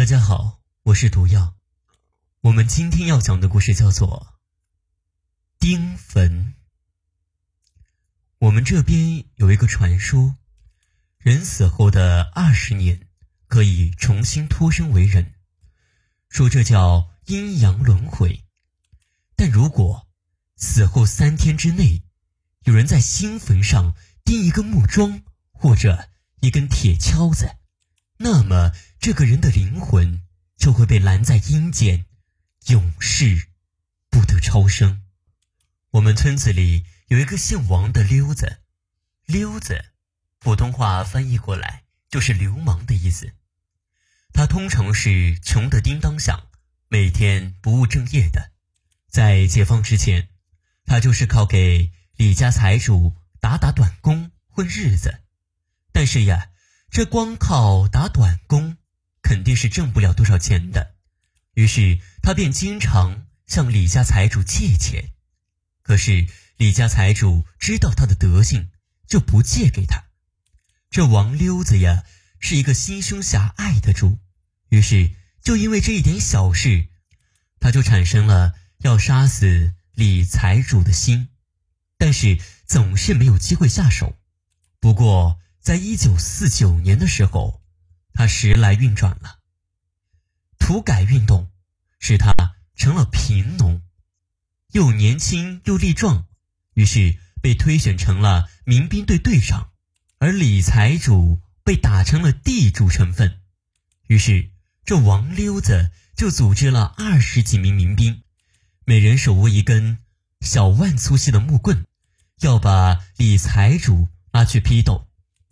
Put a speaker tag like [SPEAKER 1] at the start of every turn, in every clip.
[SPEAKER 1] 大家好，我是毒药。我们今天要讲的故事叫做《丁坟》。我们这边有一个传说，人死后的二十年可以重新脱生为人，说这叫阴阳轮回。但如果死后三天之内，有人在新坟上钉一个木桩或者一根铁锹子，那么。这个人的灵魂就会被拦在阴间，永世不得超生。我们村子里有一个姓王的溜子，溜子，普通话翻译过来就是流氓的意思。他通常是穷得叮当响，每天不务正业的。在解放之前，他就是靠给李家财主打打短工混日子。但是呀，这光靠打短工。肯定是挣不了多少钱的，于是他便经常向李家财主借钱。可是李家财主知道他的德性，就不借给他。这王溜子呀，是一个心胸狭隘的主，于是就因为这一点小事，他就产生了要杀死李财主的心，但是总是没有机会下手。不过，在一九四九年的时候。他时来运转了，土改运动使他成了贫农，又年轻又力壮，于是被推选成了民兵队队长，而李财主被打成了地主成分，于是这王溜子就组织了二十几名民兵，每人手握一根小腕粗细的木棍，要把李财主拉去批斗，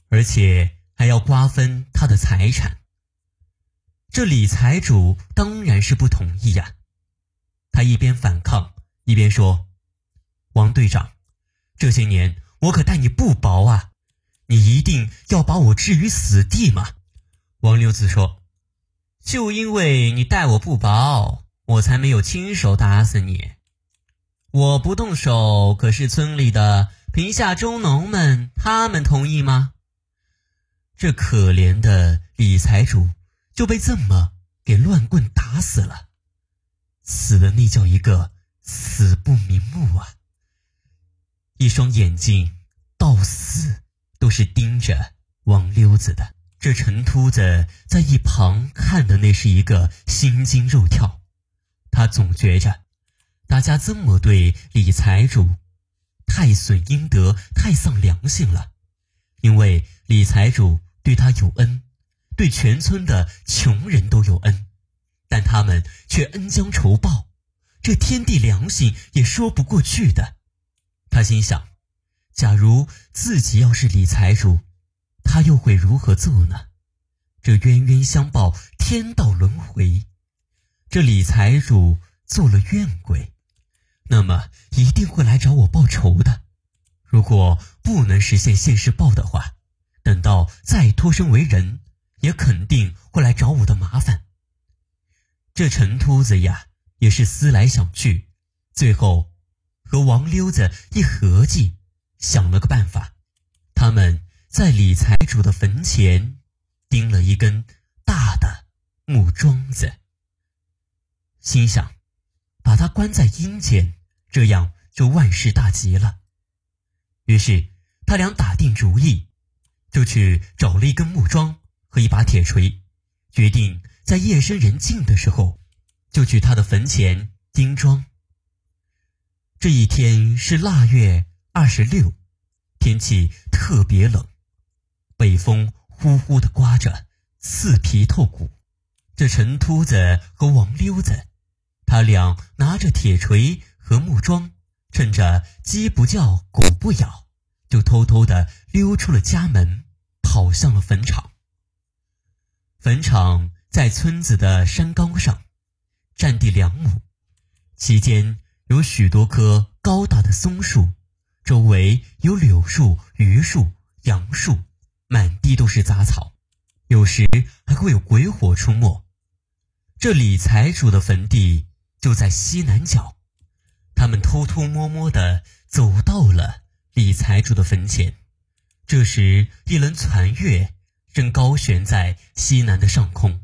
[SPEAKER 1] 而且。还要瓜分他的财产，这李财主当然是不同意呀。他一边反抗，一边说：“王队长，这些年我可待你不薄啊，你一定要把我置于死地吗？”王六子说：“就因为你待我不薄，我才没有亲手打死你。我不动手，可是村里的贫下中农们，他们同意吗？”这可怜的李财主就被这么给乱棍打死了，死的那叫一个死不瞑目啊！一双眼睛到死都是盯着王溜子的。这陈秃子在一旁看的那是一个心惊肉跳，他总觉着大家这么对李财主，太损阴德，太丧良心了，因为李财主。对他有恩，对全村的穷人都有恩，但他们却恩将仇报，这天地良心也说不过去的。他心想：假如自己要是李财主，他又会如何做呢？这冤冤相报，天道轮回。这李财主做了怨鬼，那么一定会来找我报仇的。如果不能实现现世报的话，等到再脱生为人，也肯定会来找我的麻烦。这陈秃子呀，也是思来想去，最后和王溜子一合计，想了个办法。他们在李财主的坟前钉了一根大的木桩子，心想把他关在阴间，这样就万事大吉了。于是他俩打定主意。就去找了一根木桩和一把铁锤，决定在夜深人静的时候，就去他的坟前钉桩。这一天是腊月二十六，天气特别冷，北风呼呼的刮着，刺皮透骨。这陈秃子和王溜子，他俩拿着铁锤和木桩，趁着鸡不叫狗不咬。就偷偷的溜出了家门，跑向了坟场。坟场在村子的山岗上，占地两亩，其间有许多棵高大的松树，周围有柳树、榆树、杨树，满地都是杂草，有时还会有鬼火出没。这李财主的坟地就在西南角，他们偷偷摸摸的走到了。李财主的坟前，这时一轮残月正高悬在西南的上空，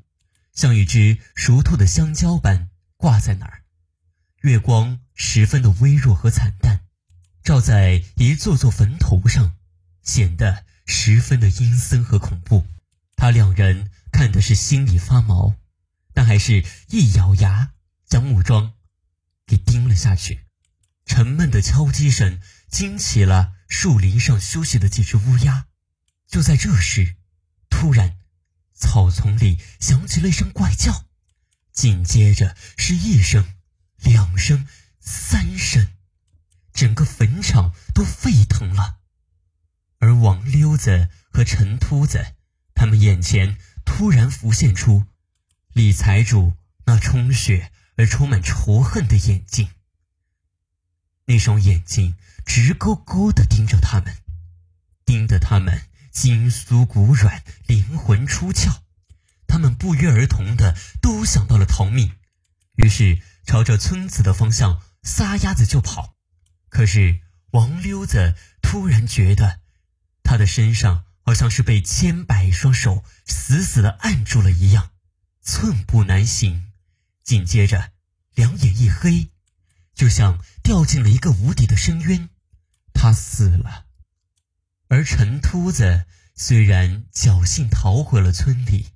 [SPEAKER 1] 像一只熟透的香蕉般挂在那儿。月光十分的微弱和惨淡，照在一座座坟头上，显得十分的阴森和恐怖。他两人看的是心里发毛，但还是一咬牙将木桩给钉了下去。沉闷的敲击声惊起了树林上休息的几只乌鸦。就在这时，突然，草丛里响起了一声怪叫，紧接着是一声。两声，三声，整个坟场都沸腾了。而王溜子和陈秃子，他们眼前突然浮现出李财主那充血而充满仇恨的眼睛。那双眼睛直勾勾的盯着他们，盯得他们筋酥骨软，灵魂出窍。他们不约而同的都想到了逃命，于是。朝着村子的方向撒丫子就跑，可是王溜子突然觉得，他的身上好像是被千百双手死死的按住了一样，寸步难行。紧接着，两眼一黑，就像掉进了一个无底的深渊，他死了。而陈秃子虽然侥幸逃回了村里，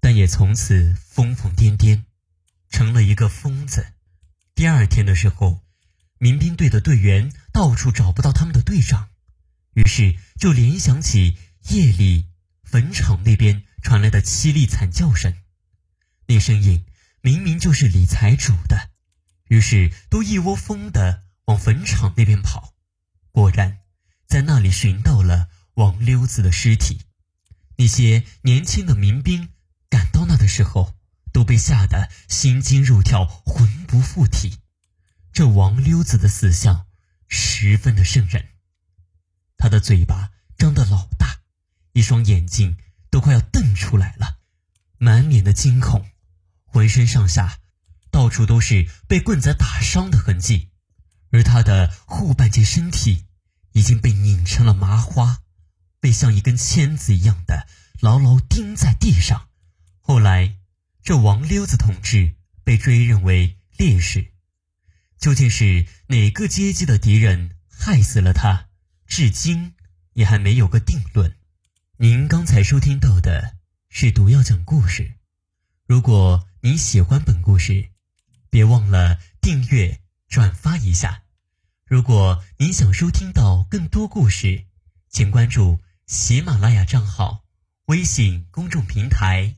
[SPEAKER 1] 但也从此疯疯癫癫。成了一个疯子。第二天的时候，民兵队的队员到处找不到他们的队长，于是就联想起夜里坟场那边传来的凄厉惨叫声，那声音明明就是李财主的，于是都一窝蜂的往坟场那边跑。果然，在那里寻到了王溜子的尸体。那些年轻的民兵赶到那的时候。都被吓得心惊肉跳、魂不附体。这王溜子的死相十分的瘆人，他的嘴巴张得老大，一双眼睛都快要瞪出来了，满脸的惊恐，浑身上下到处都是被棍子打伤的痕迹，而他的后半截身体已经被拧成了麻花，被像一根签子一样的牢牢钉在地上。后来。这王溜子同志被追认为烈士，究竟是哪个阶级的敌人害死了他？至今也还没有个定论。您刚才收听到的是毒药讲故事。如果你喜欢本故事，别忘了订阅、转发一下。如果您想收听到更多故事，请关注喜马拉雅账号、微信公众平台。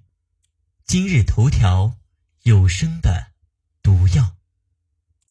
[SPEAKER 1] 今日头条有声的。毒药